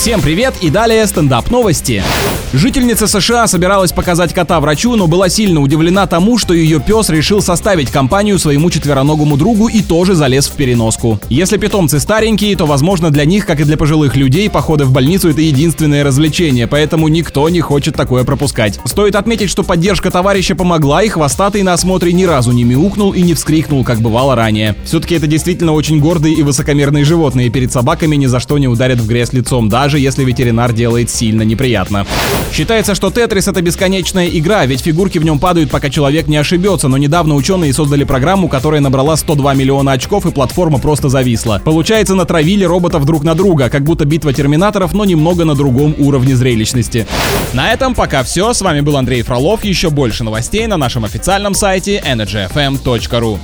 Всем привет и далее стендап новости. Жительница США собиралась показать кота врачу, но была сильно удивлена тому, что ее пес решил составить компанию своему четвероногому другу и тоже залез в переноску. Если питомцы старенькие, то, возможно, для них, как и для пожилых людей, походы в больницу это единственное развлечение, поэтому никто не хочет такое пропускать. Стоит отметить, что поддержка товарища помогла, и хвостатый на осмотре ни разу не мяукнул и не вскрикнул, как бывало ранее. Все-таки это действительно очень гордые и высокомерные животные, перед собаками ни за что не ударят в грязь лицом, даже если ветеринар делает сильно неприятно. Считается, что Тетрис это бесконечная игра, ведь фигурки в нем падают, пока человек не ошибется, но недавно ученые создали программу, которая набрала 102 миллиона очков и платформа просто зависла. Получается, натравили роботов друг на друга, как будто битва терминаторов, но немного на другом уровне зрелищности. На этом пока все. С вами был Андрей Фролов. Еще больше новостей на нашем официальном сайте energyfm.ru.